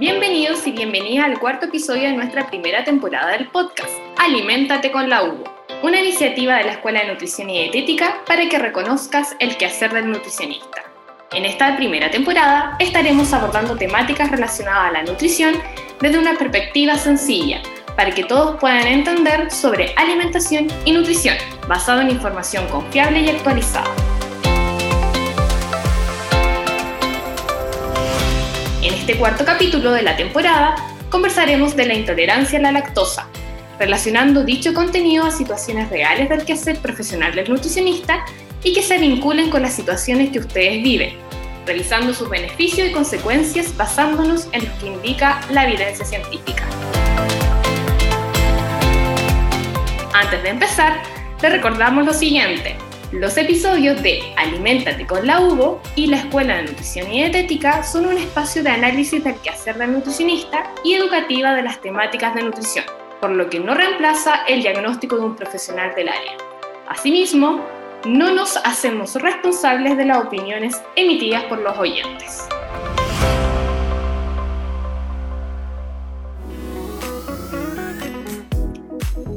Bienvenidos y bienvenidas al cuarto episodio de nuestra primera temporada del podcast, Aliméntate con la Hugo, una iniciativa de la Escuela de Nutrición y Dietética para que reconozcas el quehacer del nutricionista. En esta primera temporada estaremos abordando temáticas relacionadas a la nutrición desde una perspectiva sencilla, para que todos puedan entender sobre alimentación y nutrición, basado en información confiable y actualizada. Este cuarto capítulo de la temporada conversaremos de la intolerancia a la lactosa, relacionando dicho contenido a situaciones reales del quehacer profesional del nutricionista y que se vinculen con las situaciones que ustedes viven, revisando sus beneficios y consecuencias basándonos en lo que indica la evidencia científica. Antes de empezar, te recordamos lo siguiente. Los episodios de Aliméntate con la Hugo y la Escuela de Nutrición y Dietética son un espacio de análisis del quehacer del nutricionista y educativa de las temáticas de nutrición, por lo que no reemplaza el diagnóstico de un profesional del área. Asimismo, no nos hacemos responsables de las opiniones emitidas por los oyentes.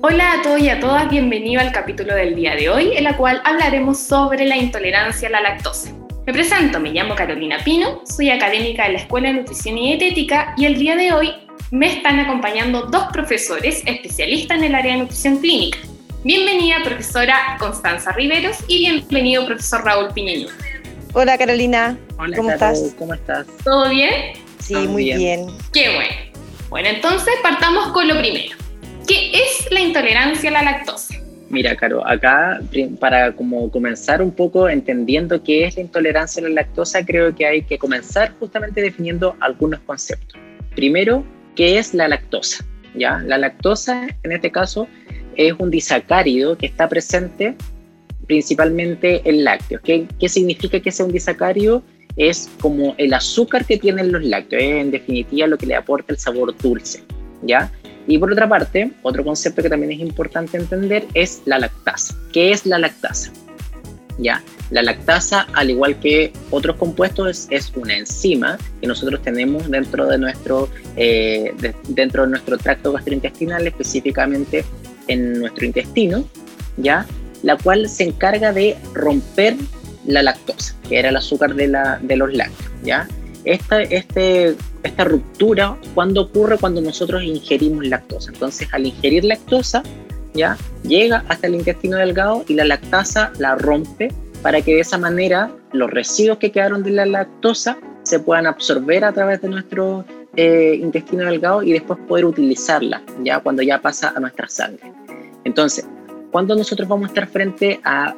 Hola a todos y a todas, bienvenido al capítulo del día de hoy, en la cual hablaremos sobre la intolerancia a la lactosa. Me presento, me llamo Carolina Pino, soy académica de la Escuela de Nutrición y Dietética y el día de hoy me están acompañando dos profesores especialistas en el área de nutrición clínica. Bienvenida, profesora Constanza Riveros y bienvenido, profesor Raúl Piñeño. Hola, Carolina. Hola, ¿Cómo estás? ¿Cómo estás? ¿Todo bien? Sí, muy bien. bien. Qué bueno. Bueno, entonces partamos con lo primero. ¿Qué es la intolerancia a la lactosa? Mira, Caro, acá para como comenzar un poco entendiendo qué es la intolerancia a la lactosa, creo que hay que comenzar justamente definiendo algunos conceptos. Primero, ¿qué es la lactosa? ¿Ya? La lactosa, en este caso, es un disacárido que está presente principalmente en lácteos. ¿Qué, qué significa que sea un disacárido? Es como el azúcar que tienen los lácteos, es en definitiva lo que le aporta el sabor dulce, ¿ya? Y por otra parte, otro concepto que también es importante entender es la lactasa. ¿Qué es la lactasa? ¿Ya? La lactasa, al igual que otros compuestos, es, una enzima que nosotros tenemos dentro de nuestro, eh, dentro de nuestro tracto gastrointestinal, específicamente en nuestro intestino, ¿ya? La cual se encarga de romper la lactosa, que era el azúcar de, la, de los lácteos, ¿ya? Esta, este, esta ruptura, cuando ocurre? Cuando nosotros ingerimos lactosa. Entonces, al ingerir lactosa, ya llega hasta el intestino delgado y la lactasa la rompe para que de esa manera los residuos que quedaron de la lactosa se puedan absorber a través de nuestro eh, intestino delgado y después poder utilizarla, ya cuando ya pasa a nuestra sangre. Entonces, cuando nosotros vamos a estar frente a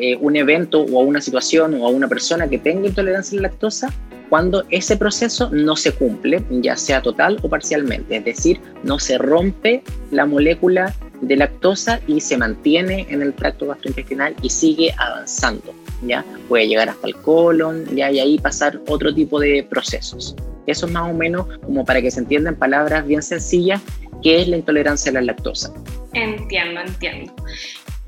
eh, un evento o a una situación o a una persona que tenga intolerancia a la lactosa, cuando ese proceso no se cumple, ya sea total o parcialmente, es decir, no se rompe la molécula de lactosa y se mantiene en el tracto gastrointestinal y sigue avanzando, ¿ya? Puede llegar hasta el colon, ¿ya? Y ahí pasar otro tipo de procesos. Eso es más o menos como para que se entienda en palabras bien sencillas qué es la intolerancia a la lactosa. Entiendo, entiendo.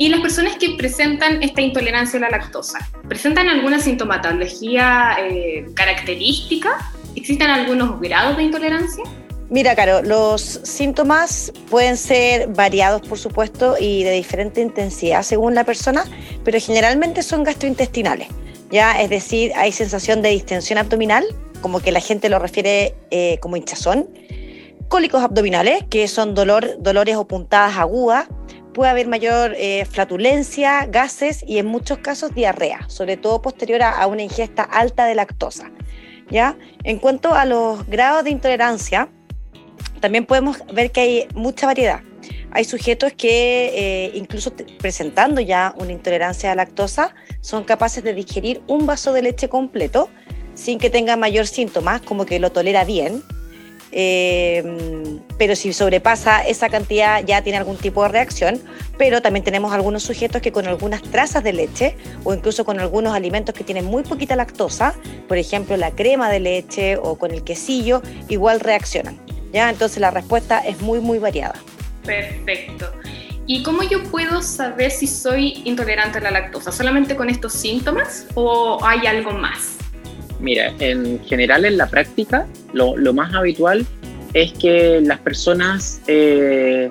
Y las personas que presentan esta intolerancia a la lactosa, ¿presentan alguna sintomatología eh, característica? ¿Existen algunos grados de intolerancia? Mira, Caro, los síntomas pueden ser variados, por supuesto, y de diferente intensidad según la persona, pero generalmente son gastrointestinales. ¿ya? Es decir, hay sensación de distensión abdominal, como que la gente lo refiere eh, como hinchazón, cólicos abdominales, que son dolor, dolores o puntadas agudas, puede haber mayor eh, flatulencia, gases y en muchos casos diarrea, sobre todo posterior a, una ingesta alta de lactosa. ¿ya? En cuanto a los grados de intolerancia, también podemos ver que hay mucha variedad. Hay sujetos que, eh, incluso presentando ya una intolerancia a lactosa, son capaces de digerir un vaso de leche completo sin que tenga mayor síntomas, como que lo tolera bien, eh, pero si sobrepasa esa cantidad ya tiene algún tipo de reacción, pero también tenemos algunos sujetos que con algunas trazas de leche o incluso con algunos alimentos que tienen muy poquita lactosa, por ejemplo la crema de leche o con el quesillo, igual reaccionan. ¿ya? Entonces la respuesta es muy, muy variada. Perfecto. ¿Y cómo yo puedo saber si soy intolerante a la lactosa? ¿Solamente con estos síntomas o hay algo más? Mira, en general en la práctica Lo, lo más habitual es que las personas, eh,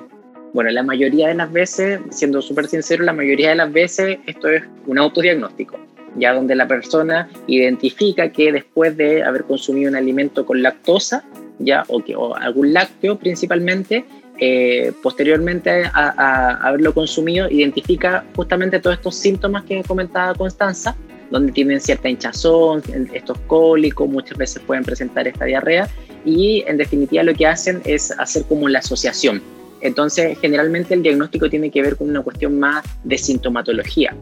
bueno, la mayoría de las veces, siendo súper sincero, la mayoría de las veces esto es un autodiagnóstico, ya donde la persona identifica que después de haber consumido un alimento con lactosa, ya, o, que, o algún lácteo principalmente, eh, posteriormente a, haberlo consumido, identifica justamente todos estos síntomas que comentaba Constanza, donde tienen cierta hinchazón, estos cólicos, muchas veces pueden presentar esta diarrea y en definitiva lo que hacen es hacer como la asociación. Entonces, generalmente el diagnóstico tiene que ver con una cuestión más de sintomatología.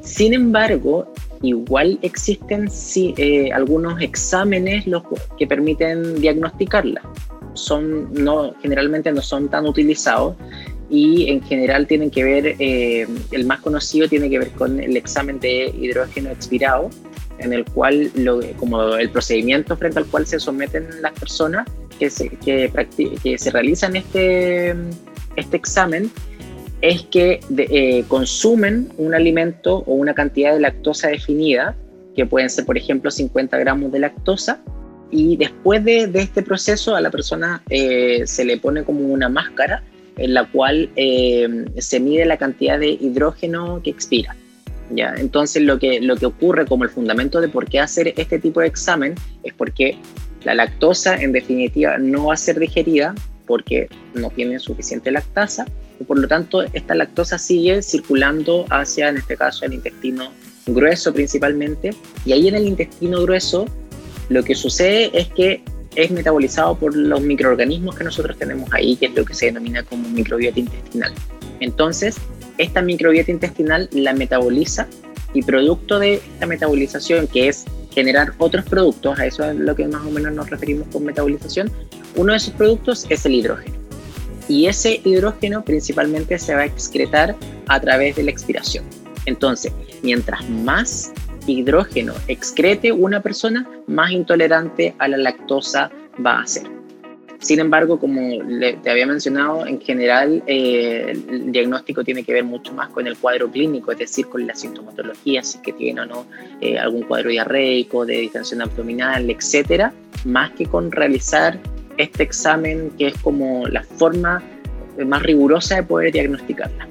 Sin embargo, igual existen eh, algunos exámenes los que permiten diagnosticarla son no, generalmente no son tan utilizados y en general tienen que ver, eh, el más conocido tiene que ver con el examen de hidrógeno expirado, en el cual, lo, como el procedimiento frente al cual se someten las personas que se, que, que se realizan este, este examen, es que eh, consumen un alimento o una cantidad de lactosa definida, que pueden ser, por ejemplo, 50 gramos de lactosa, y después de, este proceso a la persona eh, se le pone como una máscara en la cual eh, se mide la cantidad de hidrógeno que expira. ¿ya? Entonces lo que, lo que ocurre como el fundamento de por qué hacer este tipo de examen es porque la lactosa en definitiva no va a ser digerida porque no tiene suficiente lactasa y por lo tanto esta lactosa sigue circulando hacia, en este caso, el intestino grueso principalmente y ahí en el intestino grueso lo que sucede es que es metabolizado por los microorganismos que nosotros tenemos ahí, que es lo que se denomina como microbiota intestinal. Entonces, esta microbiota intestinal la metaboliza y producto de esta metabolización, que es generar otros productos, a eso es lo que más o menos nos referimos con metabolización, uno de esos productos es el hidrógeno. Y ese hidrógeno principalmente se va a excretar a través de la expiración. Entonces, mientras más hidrógeno excrete una persona, más intolerante a la lactosa va a ser. Sin embargo, como te había mencionado, en general eh, el diagnóstico tiene que ver mucho más con el cuadro clínico, es decir, con la sintomatología, si es que tiene o no eh, algún cuadro diarreico, de distensión abdominal, etcétera, más que con realizar este examen que es como la forma más rigurosa de poder diagnosticarla.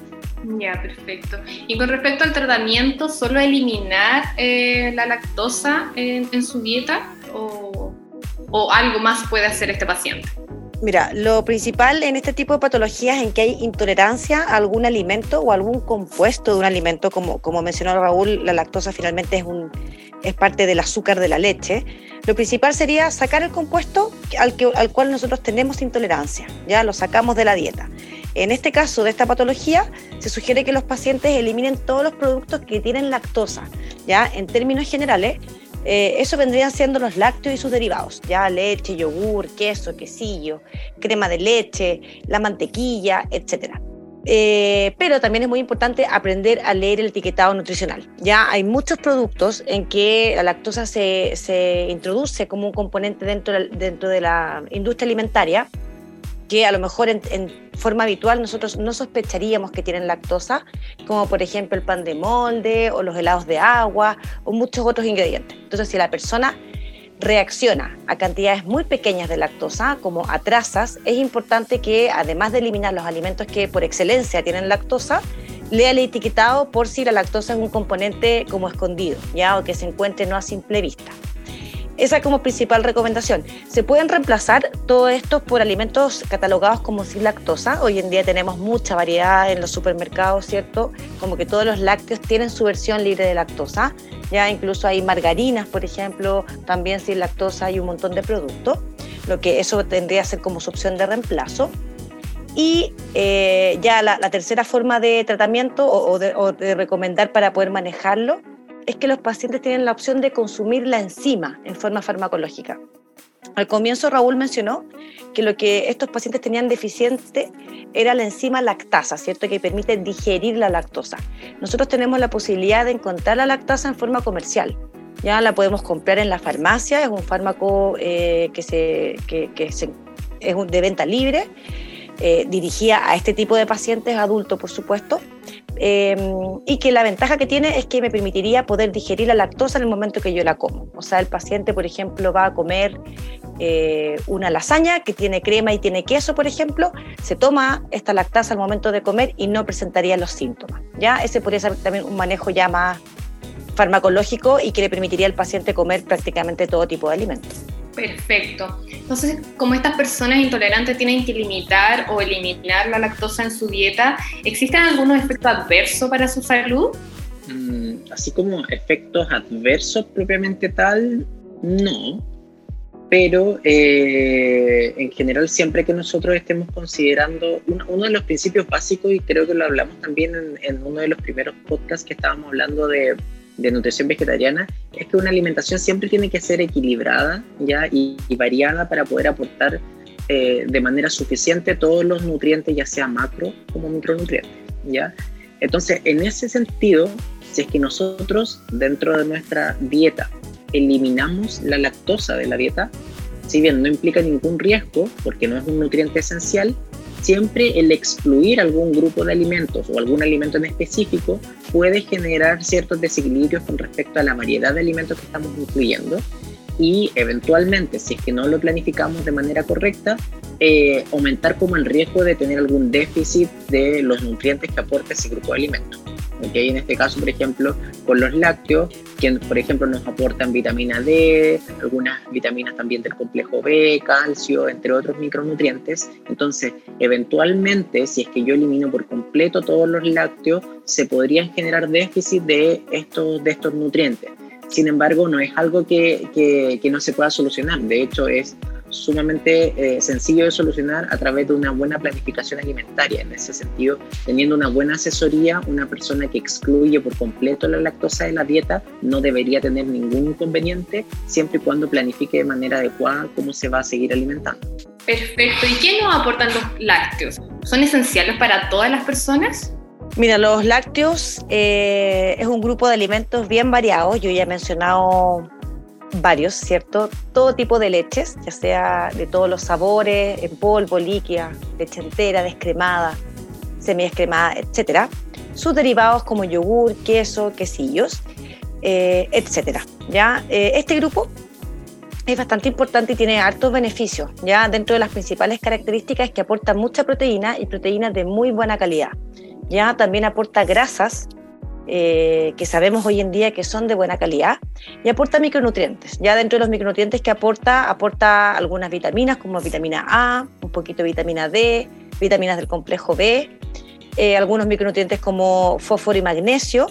Ya, perfecto. Y con respecto al tratamiento, ¿solo eliminar eh, la lactosa en, su dieta o, o, algo más puede hacer este paciente? Mira, lo principal en este tipo de patologías en que hay intolerancia a algún alimento o algún compuesto de un alimento, como, como mencionó Raúl, la lactosa finalmente es, un, es parte del azúcar de la leche. Lo principal sería sacar el compuesto al, que, al cual nosotros tenemos intolerancia, ya lo sacamos de la dieta. En este caso de esta patología, se sugiere que los pacientes eliminen todos los productos que tienen lactosa. Ya, en términos generales, eh, eso vendrían siendo los lácteos y sus derivados, ya leche, yogur, queso, quesillo, crema de leche, la mantequilla, etc. Eh, pero también es muy importante aprender a leer el etiquetado nutricional. Ya hay muchos productos en que la lactosa se, se introduce como un componente dentro, dentro de la industria alimentaria que a lo mejor en, forma habitual nosotros no sospecharíamos que tienen lactosa, como por ejemplo el pan de molde o los helados de agua o muchos otros ingredientes. Entonces, si la persona reacciona a cantidades muy pequeñas de lactosa, como a trazas, es importante que además de eliminar los alimentos que por excelencia tienen lactosa, lea el etiquetado por si la lactosa es un componente como escondido, ya o que se encuentre no a simple vista. Esa como principal recomendación. Se pueden reemplazar todos estos por alimentos catalogados como sin lactosa. Hoy en día tenemos mucha variedad en los supermercados, ¿cierto? Como que todos los lácteos tienen su versión libre de lactosa. Ya incluso hay margarinas, por ejemplo, también sin lactosa hay un montón de productos. Lo que eso tendría que ser como su opción de reemplazo. Y eh, ya la, tercera forma de tratamiento o de recomendar para poder manejarlo es que los pacientes tienen la opción de consumir la enzima en forma farmacológica. Al comienzo Raúl mencionó que lo que estos pacientes tenían deficiente era la enzima lactasa, ¿cierto? Que permite digerir la lactosa. Nosotros tenemos la posibilidad de encontrar la lactasa en forma comercial. Ya la podemos comprar en la farmacia, es un fármaco eh, que, se, que, es de venta libre eh, dirigida a este tipo de pacientes, adultos por supuesto, eh, y que la ventaja que tiene es que me permitiría poder digerir la lactosa en el momento que yo la como. O sea, el paciente, por ejemplo, va a comer eh, una lasaña que tiene crema y tiene queso, por ejemplo, se toma esta lactasa al momento de comer y no presentaría los síntomas. ¿ya? Ese podría ser también un manejo ya más farmacológico y que le permitiría al paciente comer prácticamente todo tipo de alimentos. Perfecto. Entonces, como estas personas intolerantes tienen que limitar o eliminar la lactosa en su dieta, ¿existen algunos efectos adversos para su salud? Mm, así como efectos adversos propiamente tal, no. Pero eh, en general, siempre que nosotros estemos considerando uno, de los principios básicos, y creo que lo hablamos también en uno de los primeros podcasts que estábamos hablando de de nutrición vegetariana es que una alimentación siempre tiene que ser equilibrada ¿ya? Y, variada para poder aportar eh, de manera suficiente todos los nutrientes, ya sea macro como micronutrientes. ¿ya? Entonces, en ese sentido, si es que nosotros dentro de nuestra dieta eliminamos la lactosa de la dieta, si bien no implica ningún riesgo, porque no es un nutriente esencial, siempre el excluir algún grupo de alimentos o algún alimento en específico puede generar ciertos desequilibrios con respecto a la variedad de alimentos que estamos incluyendo y eventualmente, si es que no lo planificamos de manera correcta, eh, aumentar como el riesgo de tener algún déficit de los nutrientes que aporta ese grupo de alimentos. ¿Okay? En este caso, por ejemplo, con los lácteos, que por ejemplo nos aportan vitamina D, algunas vitaminas también del complejo B, calcio, entre otros micronutrientes. Entonces, eventualmente, si es que yo elimino por completo todos los lácteos, se podrían generar déficit de estos, de estos nutrientes. Sin embargo, no es algo que, que, que no se pueda solucionar. De hecho, es sumamente eh, sencillo de solucionar a través de una buena planificación alimentaria. En ese sentido, teniendo una buena asesoría, una persona que excluye por completo la lactosa de la dieta no debería tener ningún inconveniente siempre y cuando planifique de manera adecuada cómo se va a seguir alimentando. Perfecto. ¿Y qué nos aportan los lácteos? ¿Son esenciales para todas las personas? Mira, los lácteos eh, es un grupo de alimentos bien variados. Yo ya he mencionado varios, ¿cierto? Todo tipo de leches, ya sea de todos los sabores, en polvo, líquida, leche entera, descremada, semidescremada, etc. Sus derivados como yogur, queso, quesillos, eh, etc. ¿ya? Eh, este grupo es bastante importante y tiene hartos beneficios. ¿ya? Dentro de las principales características que aporta mucha proteína y proteínas de muy buena calidad. ¿ya? También aporta grasas, eh, que sabemos hoy en día que son de buena calidad y aporta micronutrientes. Ya dentro de los micronutrientes que aporta, aporta algunas vitaminas como vitamina A, un poquito de vitamina D, vitaminas del complejo B, eh, algunos micronutrientes como fósforo y magnesio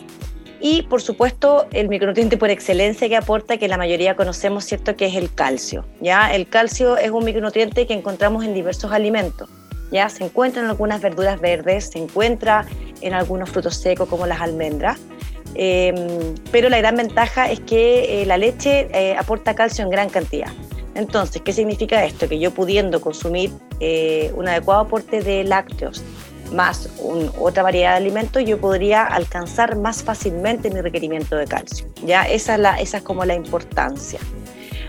y por supuesto el micronutriente por excelencia que aporta que la mayoría conocemos, ¿cierto? Que es el calcio. ¿ya? El calcio es un micronutriente que encontramos en diversos alimentos ya se encuentra en algunas verduras verdes, se encuentra en algunos frutos secos como las almendras. Em, pero la gran ventaja es que eh, la leche eh, aporta calcio en gran cantidad. Entonces, ¿qué significa esto? Que yo pudiendo consumir eh, un adecuado aporte de lácteos más otra variedad de alimentos, yo podría alcanzar más fácilmente mi requerimiento de calcio. ¿ya? Esa, es la, esa es como la importancia.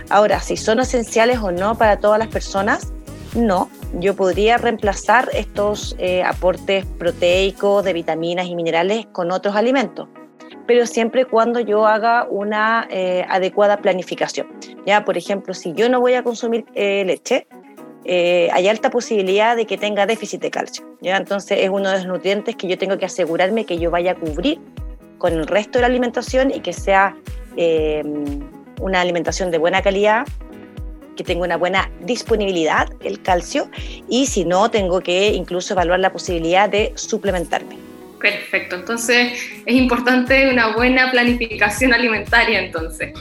Ahora, si son esenciales o no para todas las personas, no, yo podría reemplazar estos eh, aportes proteicos de vitaminas y minerales con otros alimentos, pero siempre cuando yo haga una eh, adecuada planificación. Ya, por ejemplo, si yo no voy a consumir eh, leche, hay alta posibilidad de que tenga déficit de calcio. ¿ya? Entonces es uno de los nutrientes que yo tengo que asegurarme que yo vaya a cubrir con el resto de la alimentación y que sea una alimentación de buena calidad que tenga una buena disponibilidad el calcio y si no, tengo que incluso evaluar la posibilidad de suplementarme. Perfecto, entonces es importante una buena planificación alimentaria entonces.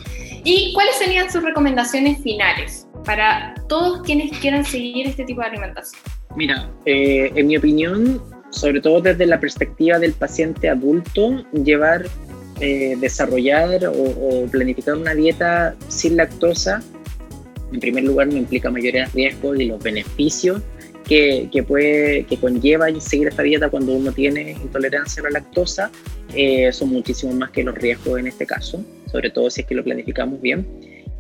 ¿Y cuáles serían sus recomendaciones finales para todos quienes quieran seguir este tipo de alimentación? Mira, eh, en mi opinión, sobre todo desde la perspectiva del paciente adulto, llevar, eh, desarrollar o, o planificar una dieta sin lactosa en primer lugar no implica mayores riesgos y los beneficios que, que, puede, que conlleva seguir esta dieta cuando uno tiene intolerancia a la lactosa eh, son muchísimo más que los riesgos en este caso, sobre todo si es que lo planificamos bien.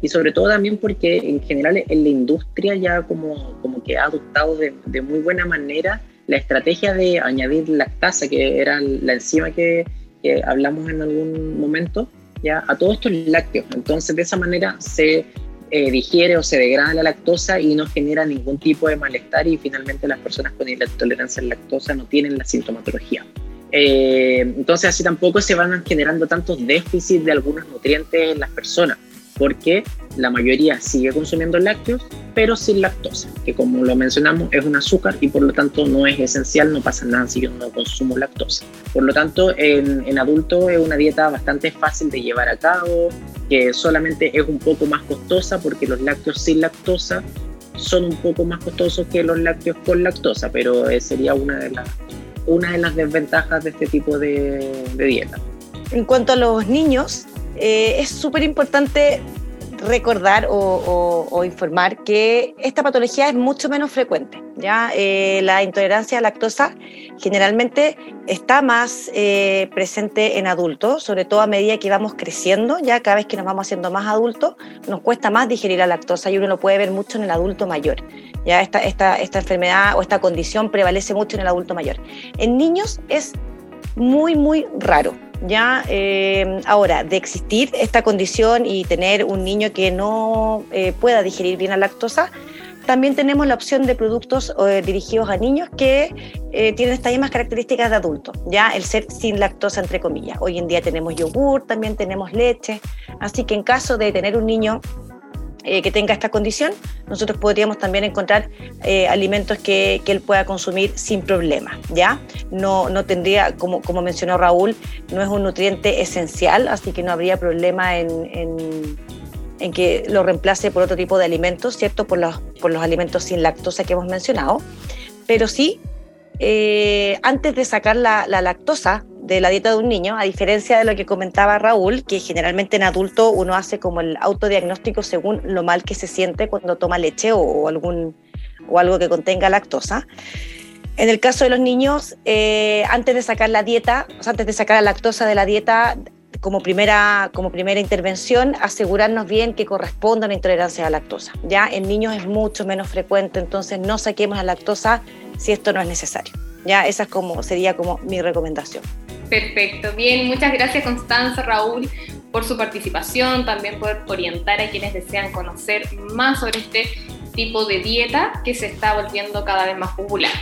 y sobre todo también porque en general en la industria ya como, como que ha adoptado de, de muy buena manera la estrategia de añadir lactasa, que era la enzima que, que hablamos en algún momento, ya a todos estos lácteos. Entonces, de esa manera se eh, digiere o se degrada la lactosa y no genera ningún tipo de malestar y finalmente las personas con intolerancia a la lactosa no tienen la sintomatología. Eh, entonces así tampoco se van generando tantos déficits de algunos nutrientes en las personas, porque la mayoría sigue consumiendo lácteos, pero sin lactosa, que como lo mencionamos es un azúcar y por lo tanto no es esencial, no pasa nada si yo no consumo lactosa. Por lo tanto, en, en adultos es una dieta bastante fácil de llevar a cabo, que solamente es un poco más costosa porque los lácteos sin lactosa son un poco más costosos que los lácteos con lactosa, pero sería de las, una de las desventajas de este tipo de, dieta. En cuanto a los niños, eh, es súper importante recordar o, informar que esta patología es mucho menos frecuente. ¿ya? Eh, la intolerancia a lactosa generalmente está más eh, presente en adultos, sobre todo a medida que vamos creciendo, ya cada vez que nos vamos haciendo más adultos, nos cuesta más digerir la lactosa y uno lo puede ver mucho en el adulto mayor. Ya esta, esta, esta enfermedad o esta condición prevalece mucho en el adulto mayor. En niños es muy, muy raro. Ya eh, ahora, de existir esta condición y tener un niño que no eh, pueda digerir bien la lactosa, también tenemos la opción de productos eh, dirigidos a niños que tienen estas mismas características de adultos, ya el ser sin lactosa entre comillas. Hoy en día tenemos yogur, también tenemos leche, así que en caso de tener un niño eh, que tenga esta condición, nosotros podríamos también encontrar eh, alimentos que, que, él pueda consumir sin problema, ¿ya? No, no tendría, como, como mencionó Raúl, no es un nutriente esencial, así que no habría problema en, en, en que lo reemplace por otro tipo de alimentos, ¿cierto? Por los, por los alimentos sin lactosa que hemos mencionado, pero sí, eh, antes de sacar la, la lactosa, de la dieta de un niño, a diferencia de lo que comentaba Raúl, que generalmente en adulto uno hace como el autodiagnóstico según lo mal que se siente cuando toma leche o, algún, o algo que contenga lactosa. En el caso de los niños, eh, antes de sacar la dieta, o sea, antes de sacar la lactosa de la dieta, como primera, como primera intervención, asegurarnos bien que corresponda una intolerancia a la lactosa. Ya en niños es mucho menos frecuente, entonces no saquemos la lactosa si esto no es necesario. Ya esa es como, sería como mi recomendación. Perfecto, bien, muchas gracias Constanza, Raúl, por su participación, también por orientar a quienes desean conocer más sobre este tipo de dieta que se está volviendo cada vez más popular.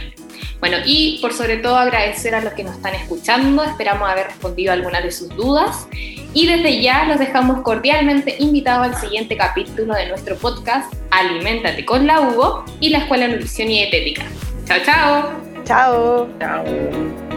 Bueno, y por sobre todo agradecer a los que nos están escuchando, esperamos haber respondido a algunas de sus dudas y desde ya los dejamos cordialmente invitados al siguiente capítulo de nuestro podcast Aliméntate con la Hugo y la Escuela de Nutrición y Dietética. Chao, chao. Chao. Chao.